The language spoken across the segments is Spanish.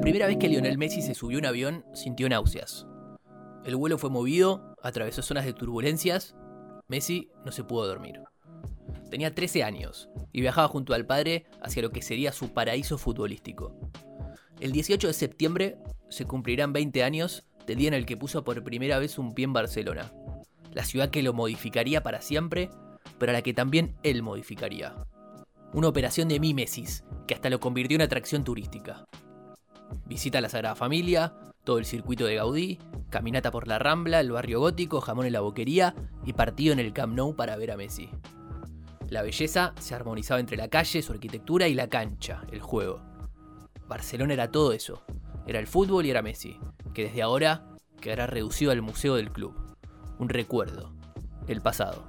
La primera vez que Lionel Messi se subió a un avión sintió náuseas. El vuelo fue movido, atravesó zonas de turbulencias. Messi no se pudo dormir. Tenía 13 años y viajaba junto al padre hacia lo que sería su paraíso futbolístico. El 18 de septiembre se cumplirán 20 años del día en el que puso por primera vez un pie en Barcelona, la ciudad que lo modificaría para siempre, pero a la que también él modificaría. Una operación de mimesis que hasta lo convirtió en atracción turística. Visita la Sagrada Familia, todo el circuito de Gaudí, caminata por la Rambla, el barrio gótico, jamón en la boquería y partido en el Camp Nou para ver a Messi. La belleza se armonizaba entre la calle, su arquitectura y la cancha, el juego. Barcelona era todo eso. Era el fútbol y era Messi, que desde ahora quedará reducido al museo del club. Un recuerdo. El pasado.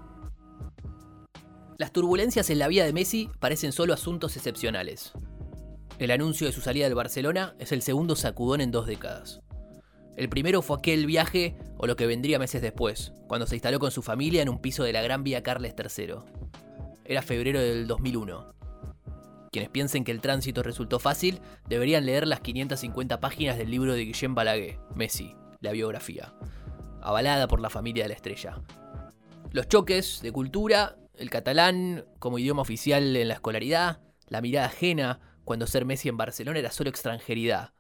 Las turbulencias en la vida de Messi parecen solo asuntos excepcionales. El anuncio de su salida del Barcelona es el segundo sacudón en dos décadas. El primero fue aquel viaje, o lo que vendría meses después, cuando se instaló con su familia en un piso de la Gran Vía Carles III. Era febrero del 2001. Quienes piensen que el tránsito resultó fácil deberían leer las 550 páginas del libro de Guillem Balaguer, Messi, la biografía, avalada por la familia de la estrella. Los choques de cultura, el catalán como idioma oficial en la escolaridad, la mirada ajena cuando ser Messi en Barcelona era solo extranjeridad,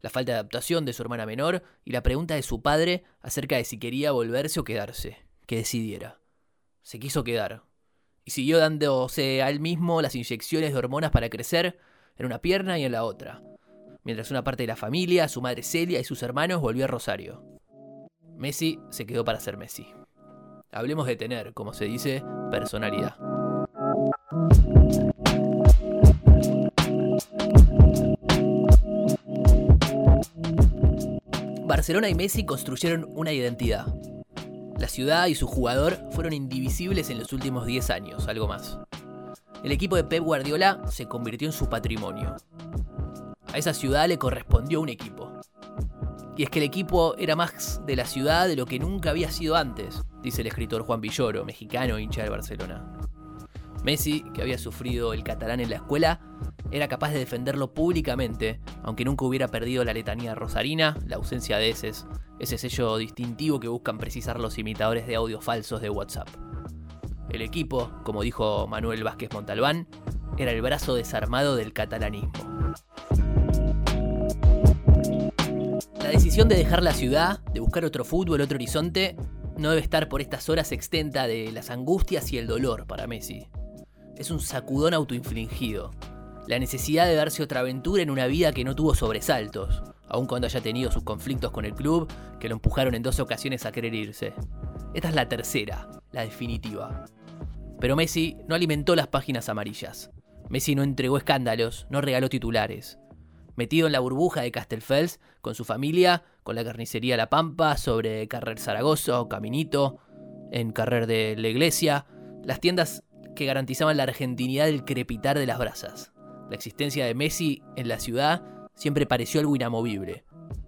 la falta de adaptación de su hermana menor y la pregunta de su padre acerca de si quería volverse o quedarse, que decidiera. Se quiso quedar, y siguió dándose a él mismo las inyecciones de hormonas para crecer en una pierna y en la otra, mientras una parte de la familia, su madre Celia y sus hermanos volvió a Rosario. Messi se quedó para ser Messi. Hablemos de tener, como se dice, personalidad. Barcelona y Messi construyeron una identidad, la ciudad y su jugador fueron indivisibles en los últimos 10 años, algo más. El equipo de Pep Guardiola se convirtió en su patrimonio. A esa ciudad le correspondió un equipo. Y es que el equipo era más de la ciudad de lo que nunca había sido antes, dice el escritor Juan Villoro, mexicano hincha de Barcelona. Messi, que había sufrido el catalán en la escuela, era capaz de defenderlo públicamente, aunque nunca hubiera perdido la letanía rosarina, la ausencia de eses, ese sello distintivo que buscan precisar los imitadores de audio falsos de WhatsApp. El equipo, como dijo Manuel Vázquez Montalbán, era el brazo desarmado del catalanismo. La decisión de dejar la ciudad, de buscar otro fútbol, otro horizonte, no debe estar por estas horas extenta de las angustias y el dolor para Messi. Es un sacudón autoinfligido, la necesidad de darse otra aventura en una vida que no tuvo sobresaltos, aun cuando haya tenido sus conflictos con el club que lo empujaron en dos ocasiones a querer irse. Esta es la tercera, la definitiva. Pero Messi no alimentó las páginas amarillas. Messi no entregó escándalos, no regaló titulares. Metido en la burbuja de Castelfels, con su familia, con la carnicería La Pampa, sobre Carrer Zaragoza o Caminito, en Carrer de la Iglesia, las tiendas que garantizaban la argentinidad del crepitar de las brasas. La existencia de Messi en la ciudad siempre pareció algo inamovible.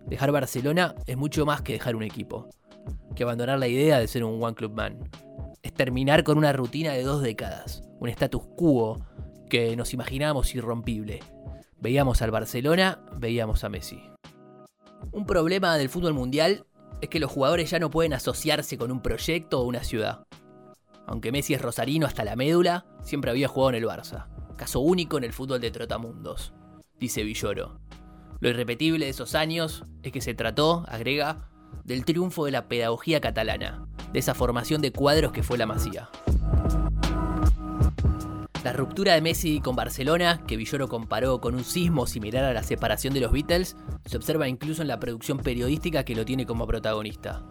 Dejar Barcelona es mucho más que dejar un equipo, que abandonar la idea de ser un One Club Man. Es terminar con una rutina de dos décadas, un status quo que nos imaginábamos irrompible. Veíamos al Barcelona, veíamos a Messi. Un problema del fútbol mundial es que los jugadores ya no pueden asociarse con un proyecto o una ciudad. Aunque Messi es rosarino hasta la médula, siempre había jugado en el Barça caso único en el fútbol de Trotamundos, dice Villoro. Lo irrepetible de esos años es que se trató, agrega, del triunfo de la pedagogía catalana, de esa formación de cuadros que fue la Masía. La ruptura de Messi con Barcelona, que Villoro comparó con un sismo similar a la separación de los Beatles, se observa incluso en la producción periodística que lo tiene como protagonista.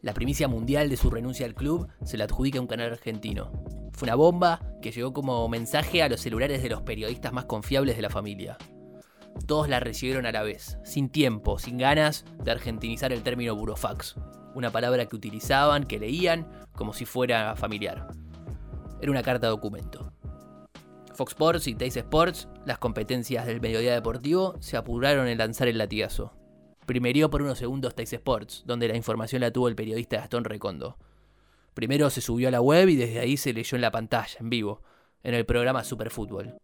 La primicia mundial de su renuncia al club se la adjudica un canal argentino, fue una bomba que llegó como mensaje a los celulares de los periodistas más confiables de la familia. Todos la recibieron a la vez, sin tiempo, sin ganas de argentinizar el término burofax, una palabra que utilizaban, que leían, como si fuera familiar. Era una carta documento. Fox Sports y Teis Sports, las competencias del mediodía deportivo, se apuraron en lanzar el latigazo. Primerió por unos segundos Teis Sports, donde la información la tuvo el periodista Gastón Recondo. Primero se subió a la web y desde ahí se leyó en la pantalla, en vivo, en el programa Superfútbol.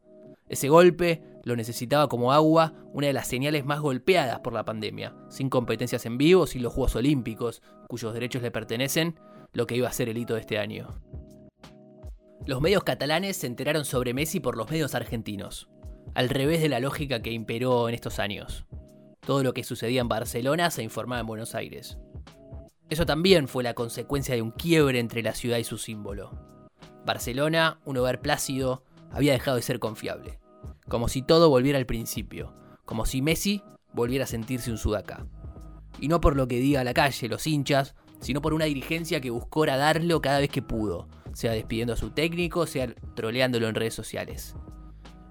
Ese golpe lo necesitaba como agua, una de las señales más golpeadas por la pandemia, sin competencias en vivo, sin los Juegos Olímpicos, cuyos derechos le pertenecen, lo que iba a ser el hito de este año. Los medios catalanes se enteraron sobre Messi por los medios argentinos, al revés de la lógica que imperó en estos años. Todo lo que sucedía en Barcelona se informaba en Buenos Aires. Eso también fue la consecuencia de un quiebre entre la ciudad y su símbolo. Barcelona, un hogar plácido, había dejado de ser confiable. Como si todo volviera al principio. Como si Messi volviera a sentirse un sudaca. Y no por lo que diga la calle, los hinchas, sino por una dirigencia que buscó darlo cada vez que pudo, sea despidiendo a su técnico, sea troleándolo en redes sociales.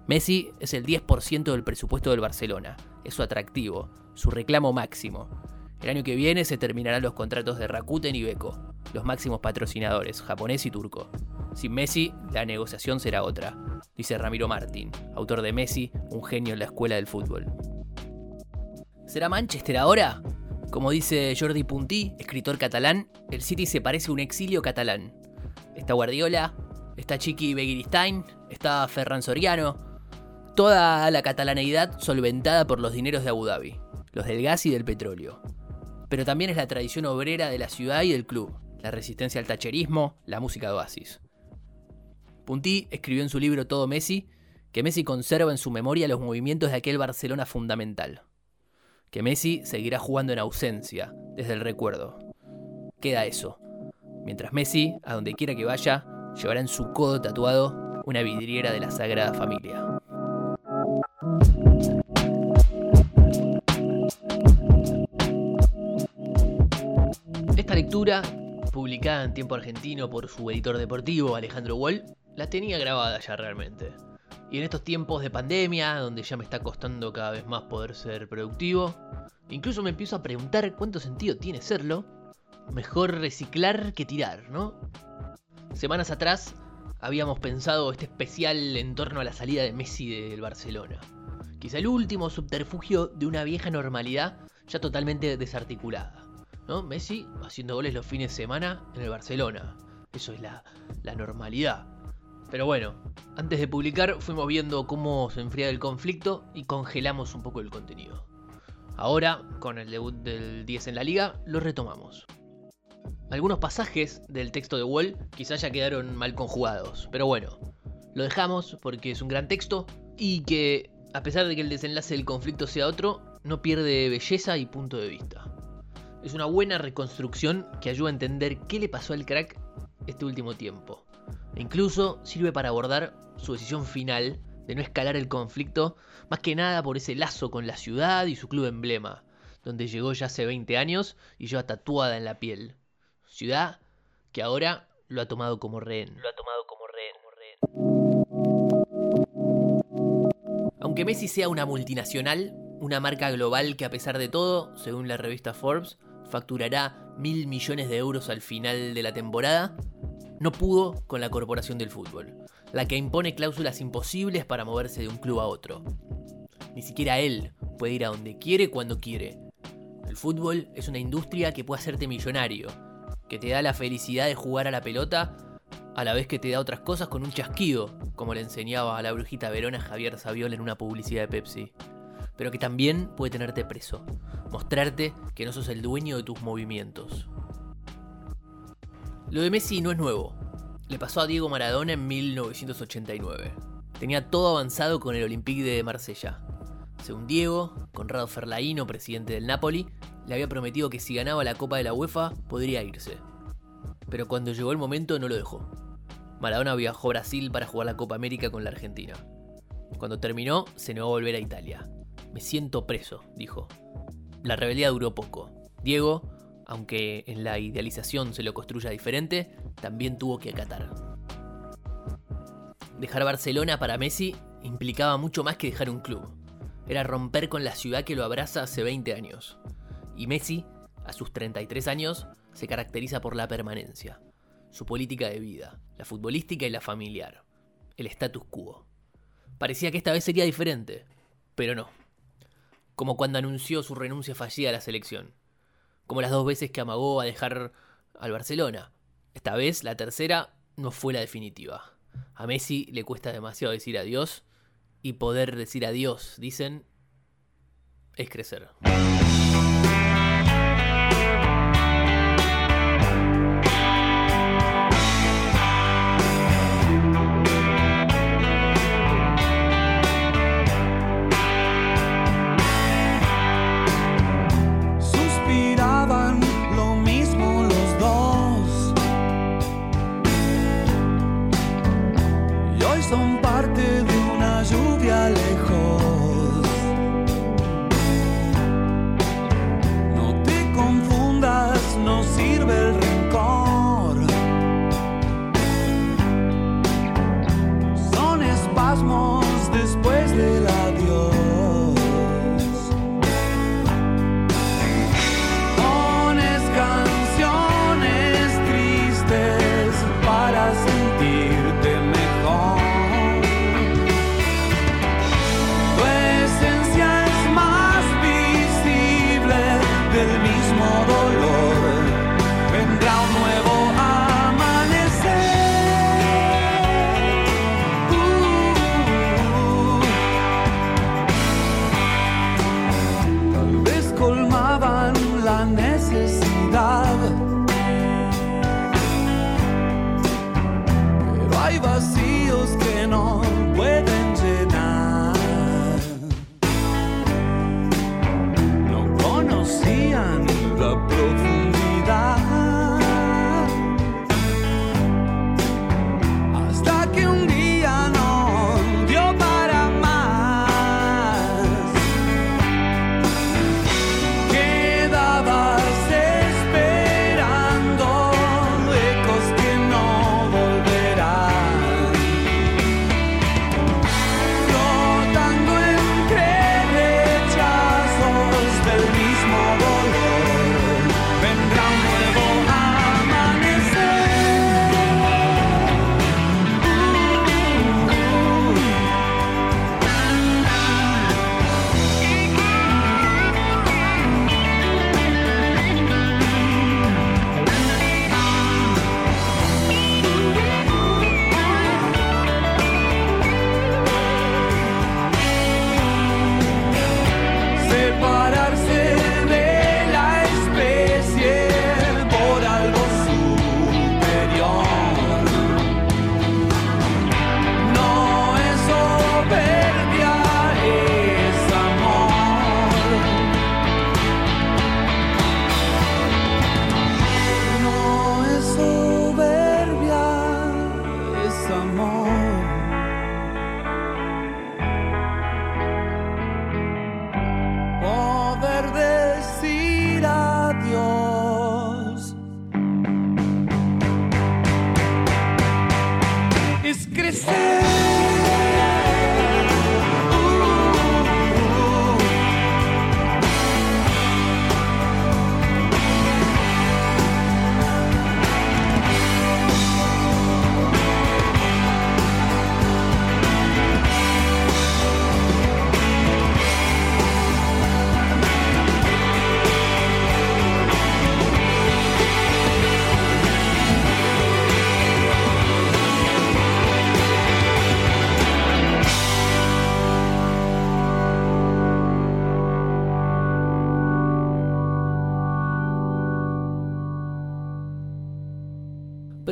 Messi es el 10% del presupuesto del Barcelona, es su atractivo, su reclamo máximo. El año que viene se terminarán los contratos de Rakuten y Beko, los máximos patrocinadores, japonés y turco. Sin Messi, la negociación será otra, dice Ramiro Martín, autor de Messi, un genio en la escuela del fútbol. ¿Será Manchester ahora? Como dice Jordi Puntí, escritor catalán, el City se parece a un exilio catalán. Está Guardiola, está Chiqui Begiristain, está Ferran Soriano, toda la catalaneidad solventada por los dineros de Abu Dhabi, los del gas y del petróleo. Pero también es la tradición obrera de la ciudad y del club, la resistencia al tacherismo, la música de Oasis. Puntí escribió en su libro Todo Messi que Messi conserva en su memoria los movimientos de aquel Barcelona fundamental. Que Messi seguirá jugando en ausencia, desde el recuerdo. Queda eso. Mientras Messi, a donde quiera que vaya, llevará en su codo tatuado una vidriera de la Sagrada Familia. Publicada en tiempo argentino por su editor deportivo Alejandro Wall, la tenía grabada ya realmente. Y en estos tiempos de pandemia, donde ya me está costando cada vez más poder ser productivo, incluso me empiezo a preguntar cuánto sentido tiene serlo. Mejor reciclar que tirar, ¿no? Semanas atrás habíamos pensado este especial en torno a la salida de Messi del Barcelona. Quizá el último subterfugio de una vieja normalidad ya totalmente desarticulada. ¿No? Messi haciendo goles los fines de semana en el Barcelona. Eso es la, la normalidad. Pero bueno, antes de publicar fuimos viendo cómo se enfría el conflicto y congelamos un poco el contenido. Ahora, con el debut del 10 en la liga, lo retomamos. Algunos pasajes del texto de Wall quizás ya quedaron mal conjugados, pero bueno, lo dejamos porque es un gran texto y que, a pesar de que el desenlace del conflicto sea otro, no pierde belleza y punto de vista. Es una buena reconstrucción que ayuda a entender qué le pasó al crack este último tiempo e incluso sirve para abordar su decisión final de no escalar el conflicto, más que nada por ese lazo con la ciudad y su club emblema, donde llegó ya hace 20 años y lleva tatuada en la piel. Ciudad que ahora lo ha tomado como rehén. Lo ha tomado como rehén. Aunque Messi sea una multinacional, una marca global que a pesar de todo, según la revista Forbes, facturará mil millones de euros al final de la temporada, no pudo con la Corporación del Fútbol, la que impone cláusulas imposibles para moverse de un club a otro. Ni siquiera él puede ir a donde quiere cuando quiere. El fútbol es una industria que puede hacerte millonario, que te da la felicidad de jugar a la pelota a la vez que te da otras cosas con un chasquido, como le enseñaba a la brujita Verona Javier Saviola en una publicidad de Pepsi. Pero que también puede tenerte preso, mostrarte que no sos el dueño de tus movimientos. Lo de Messi no es nuevo. Le pasó a Diego Maradona en 1989. Tenía todo avanzado con el Olympique de Marsella. Según Diego, Conrado Ferlaino, presidente del Napoli, le había prometido que si ganaba la Copa de la UEFA podría irse. Pero cuando llegó el momento no lo dejó. Maradona viajó a Brasil para jugar la Copa América con la Argentina. Cuando terminó, se negó a volver a Italia. Me siento preso, dijo. La rebeldía duró poco. Diego aunque en la idealización se lo construya diferente, también tuvo que acatar. Dejar Barcelona para Messi implicaba mucho más que dejar un club. Era romper con la ciudad que lo abraza hace 20 años. Y Messi, a sus 33 años, se caracteriza por la permanencia, su política de vida, la futbolística y la familiar, el status quo. Parecía que esta vez sería diferente, pero no. Como cuando anunció su renuncia fallida a la selección como las dos veces que amagó a dejar al Barcelona. Esta vez, la tercera, no fue la definitiva. A Messi le cuesta demasiado decir adiós y poder decir adiós, dicen, es crecer. La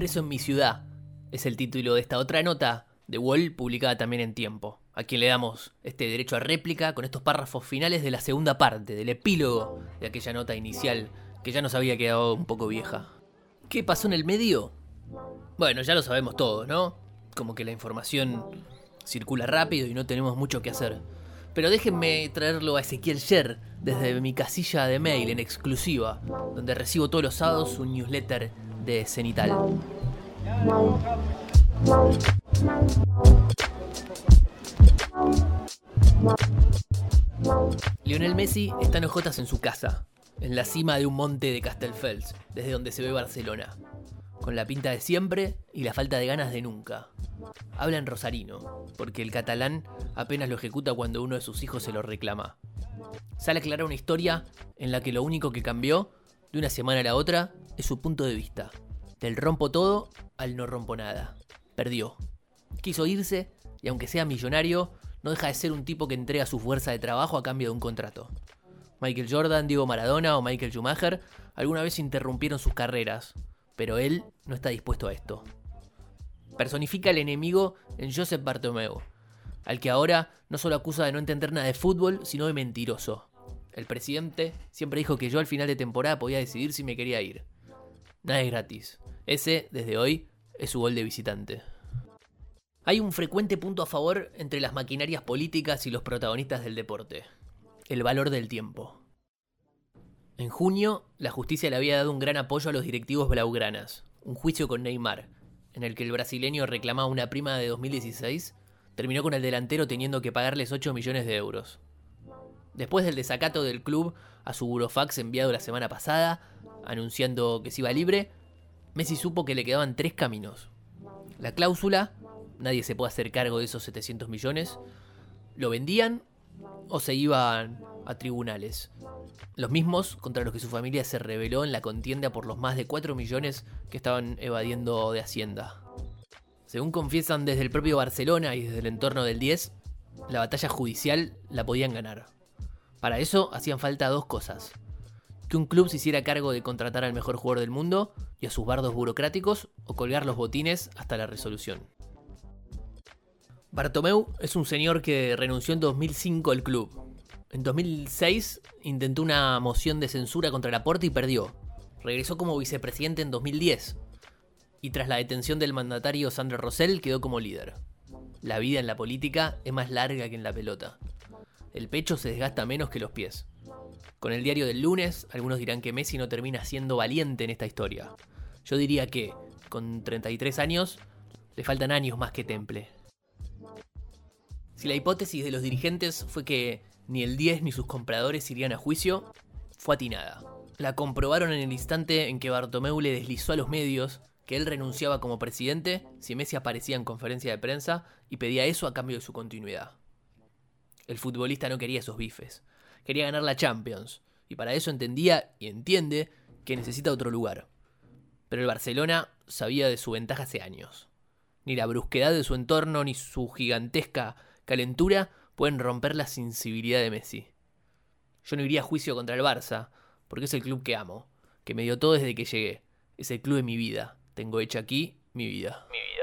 Preso en mi ciudad es el título de esta otra nota de Wall publicada también en tiempo, a quien le damos este derecho a réplica con estos párrafos finales de la segunda parte, del epílogo de aquella nota inicial que ya nos había quedado un poco vieja. ¿Qué pasó en el medio? Bueno, ya lo sabemos todos, ¿no? Como que la información circula rápido y no tenemos mucho que hacer. Pero déjenme traerlo a Ezequiel Sher desde mi casilla de mail en exclusiva, donde recibo todos los sábados un newsletter de Cenital. Lionel Messi está en ojotas en su casa, en la cima de un monte de Castelfels, desde donde se ve Barcelona, con la pinta de siempre y la falta de ganas de nunca. Habla en rosarino, porque el catalán apenas lo ejecuta cuando uno de sus hijos se lo reclama. Sale a aclarar una historia en la que lo único que cambió de una semana a la otra es su punto de vista. Del rompo todo al no rompo nada. Perdió. Quiso irse y aunque sea millonario, no deja de ser un tipo que entrega su fuerza de trabajo a cambio de un contrato. Michael Jordan, Diego Maradona o Michael Schumacher alguna vez interrumpieron sus carreras, pero él no está dispuesto a esto. Personifica al enemigo en Joseph Bartomeu, al que ahora no solo acusa de no entender nada de fútbol, sino de mentiroso. El presidente siempre dijo que yo al final de temporada podía decidir si me quería ir. Nada es gratis. Ese, desde hoy, es su gol de visitante. Hay un frecuente punto a favor entre las maquinarias políticas y los protagonistas del deporte. El valor del tiempo. En junio, la justicia le había dado un gran apoyo a los directivos blaugranas. Un juicio con Neymar, en el que el brasileño reclamaba una prima de 2016, terminó con el delantero teniendo que pagarles 8 millones de euros. Después del desacato del club a su burofax enviado la semana pasada, anunciando que se iba libre, Messi supo que le quedaban tres caminos. La cláusula, nadie se puede hacer cargo de esos 700 millones, lo vendían o se iban a tribunales. Los mismos contra los que su familia se rebeló en la contienda por los más de 4 millones que estaban evadiendo de Hacienda. Según confiesan desde el propio Barcelona y desde el entorno del 10, la batalla judicial la podían ganar. Para eso hacían falta dos cosas. Que un club se hiciera cargo de contratar al mejor jugador del mundo y a sus bardos burocráticos o colgar los botines hasta la resolución. Bartomeu es un señor que renunció en 2005 al club. En 2006 intentó una moción de censura contra Laporte y perdió. Regresó como vicepresidente en 2010. Y tras la detención del mandatario Sandro Rosell quedó como líder. La vida en la política es más larga que en la pelota el pecho se desgasta menos que los pies. Con el diario del lunes, algunos dirán que Messi no termina siendo valiente en esta historia. Yo diría que, con 33 años, le faltan años más que Temple. Si la hipótesis de los dirigentes fue que ni el 10 ni sus compradores irían a juicio, fue atinada. La comprobaron en el instante en que Bartomeu le deslizó a los medios que él renunciaba como presidente si Messi aparecía en conferencia de prensa y pedía eso a cambio de su continuidad. El futbolista no quería esos bifes. Quería ganar la Champions. Y para eso entendía y entiende que necesita otro lugar. Pero el Barcelona sabía de su ventaja hace años. Ni la brusquedad de su entorno ni su gigantesca calentura pueden romper la sensibilidad de Messi. Yo no iría a juicio contra el Barça, porque es el club que amo, que me dio todo desde que llegué. Es el club de mi vida. Tengo hecha aquí mi vida. Mi vida.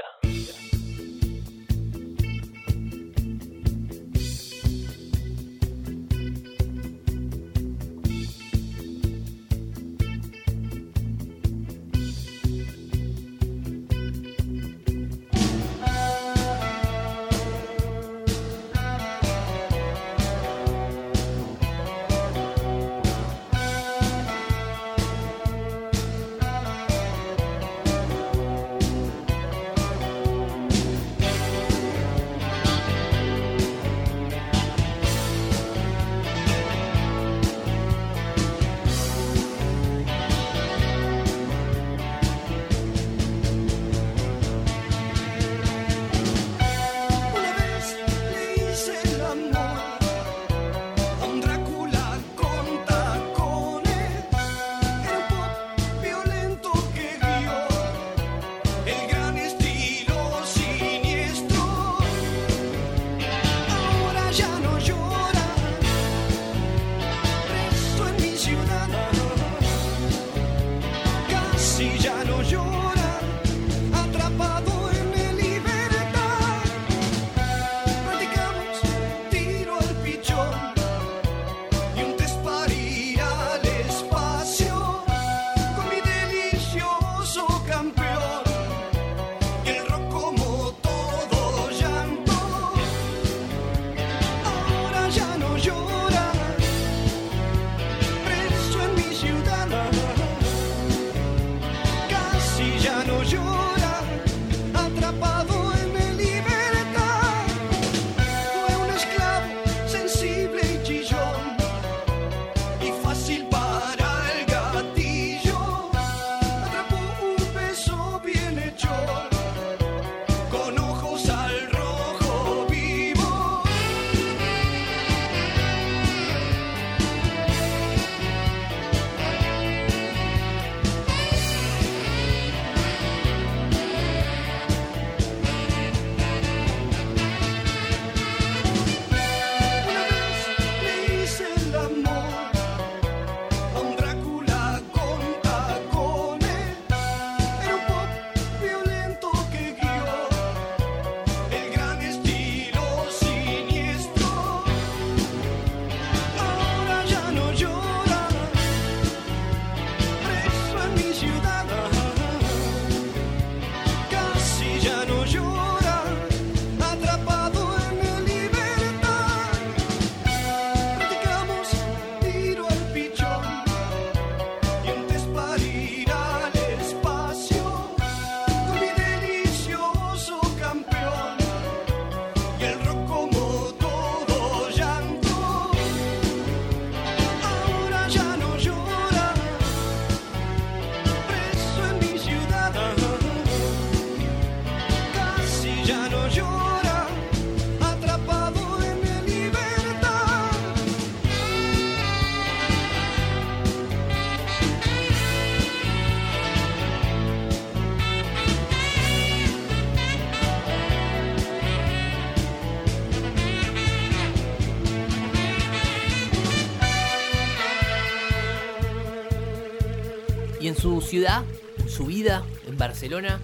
Su vida en Barcelona,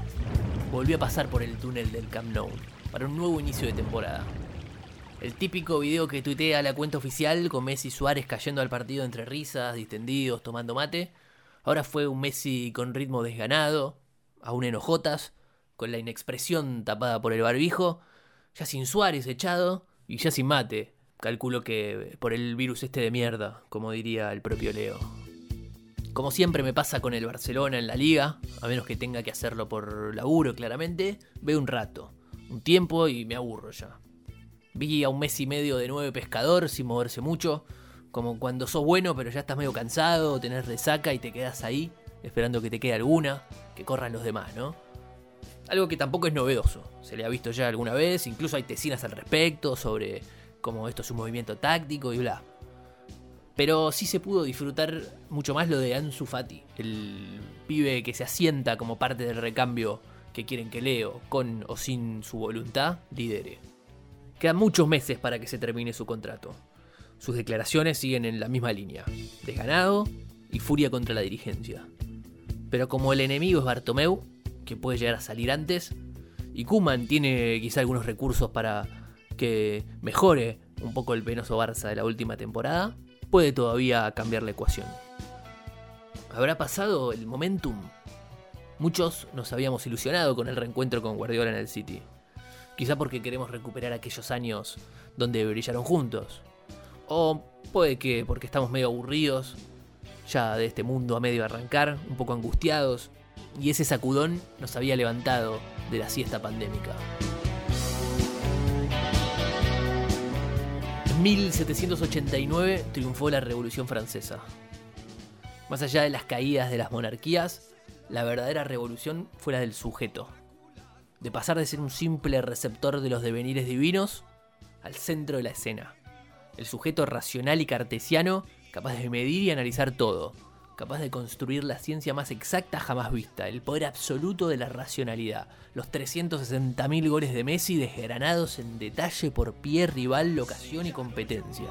volvió a pasar por el túnel del Camp Nou para un nuevo inicio de temporada. El típico video que tuitea la cuenta oficial con Messi Suárez cayendo al partido entre risas, distendidos, tomando mate, ahora fue un Messi con ritmo desganado, aún enojotas, con la inexpresión tapada por el barbijo, ya sin Suárez echado y ya sin mate. Calculo que por el virus este de mierda, como diría el propio Leo. Como siempre me pasa con el Barcelona en la liga, a menos que tenga que hacerlo por laburo claramente, veo un rato, un tiempo y me aburro ya. Vi a un mes y medio de nueve pescador sin moverse mucho, como cuando sos bueno pero ya estás medio cansado, tenés resaca y te quedas ahí, esperando que te quede alguna, que corran los demás, ¿no? Algo que tampoco es novedoso, se le ha visto ya alguna vez, incluso hay tesinas al respecto sobre cómo esto es un movimiento táctico y bla. Pero sí se pudo disfrutar mucho más lo de Ansu Fati, el pibe que se asienta como parte del recambio que quieren que Leo, con o sin su voluntad, lidere. Quedan muchos meses para que se termine su contrato. Sus declaraciones siguen en la misma línea, desganado y furia contra la dirigencia. Pero como el enemigo es Bartomeu, que puede llegar a salir antes, y Kuman tiene quizá algunos recursos para que mejore un poco el penoso Barça de la última temporada, puede todavía cambiar la ecuación. ¿Habrá pasado el momentum? Muchos nos habíamos ilusionado con el reencuentro con Guardiola en el City. Quizá porque queremos recuperar aquellos años donde brillaron juntos. O puede que porque estamos medio aburridos ya de este mundo a medio arrancar, un poco angustiados, y ese sacudón nos había levantado de la siesta pandémica. 1789 triunfó la Revolución Francesa. Más allá de las caídas de las monarquías, la verdadera revolución fue la del sujeto. De pasar de ser un simple receptor de los devenires divinos al centro de la escena. El sujeto racional y cartesiano, capaz de medir y analizar todo, capaz de construir la ciencia más exacta jamás vista, el poder absoluto de la racionalidad, los 360.000 goles de Messi desgranados en detalle por pie, rival, locación y competencia.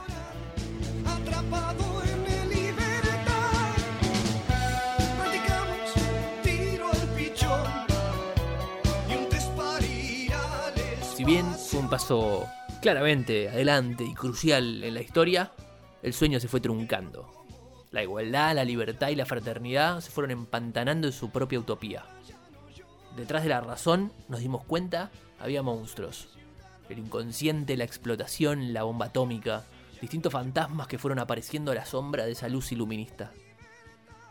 Si bien fue un paso claramente adelante y crucial en la historia, el sueño se fue truncando. La igualdad, la libertad y la fraternidad se fueron empantanando en su propia utopía. Detrás de la razón, nos dimos cuenta, había monstruos. El inconsciente, la explotación, la bomba atómica, distintos fantasmas que fueron apareciendo a la sombra de esa luz iluminista.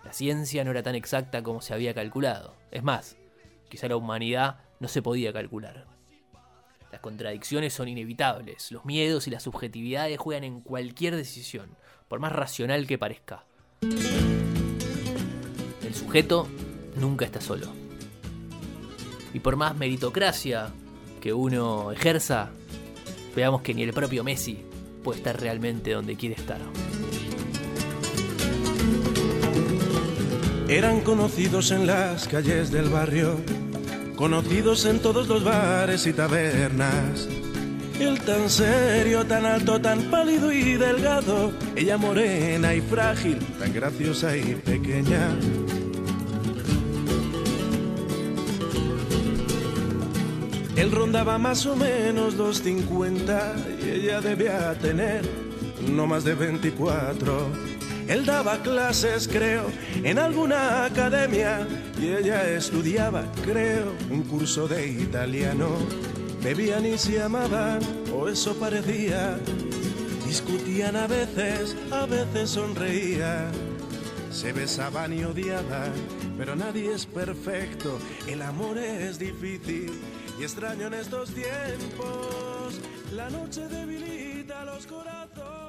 La ciencia no era tan exacta como se había calculado. Es más, quizá la humanidad no se podía calcular. Las contradicciones son inevitables, los miedos y las subjetividades juegan en cualquier decisión, por más racional que parezca. El sujeto nunca está solo. Y por más meritocracia que uno ejerza, veamos que ni el propio Messi puede estar realmente donde quiere estar. Eran conocidos en las calles del barrio, conocidos en todos los bares y tabernas él tan serio, tan alto, tan pálido y delgado. Ella morena y frágil, tan graciosa y pequeña. Él rondaba más o menos los 50 y ella debía tener no más de 24. Él daba clases, creo, en alguna academia y ella estudiaba, creo, un curso de italiano. Bebían y se amaban, o eso parecía. Discutían a veces, a veces sonreían. Se besaban y odiaban, pero nadie es perfecto. El amor es difícil y extraño en estos tiempos. La noche debilita los corazones.